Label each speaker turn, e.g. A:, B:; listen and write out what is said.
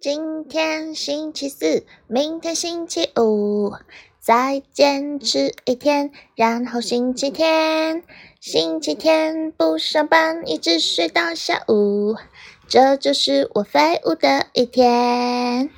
A: 今天星期四明天星期五。再坚持一天然后星期天。星期天不上班一直睡到下午。这就是我废物的一天。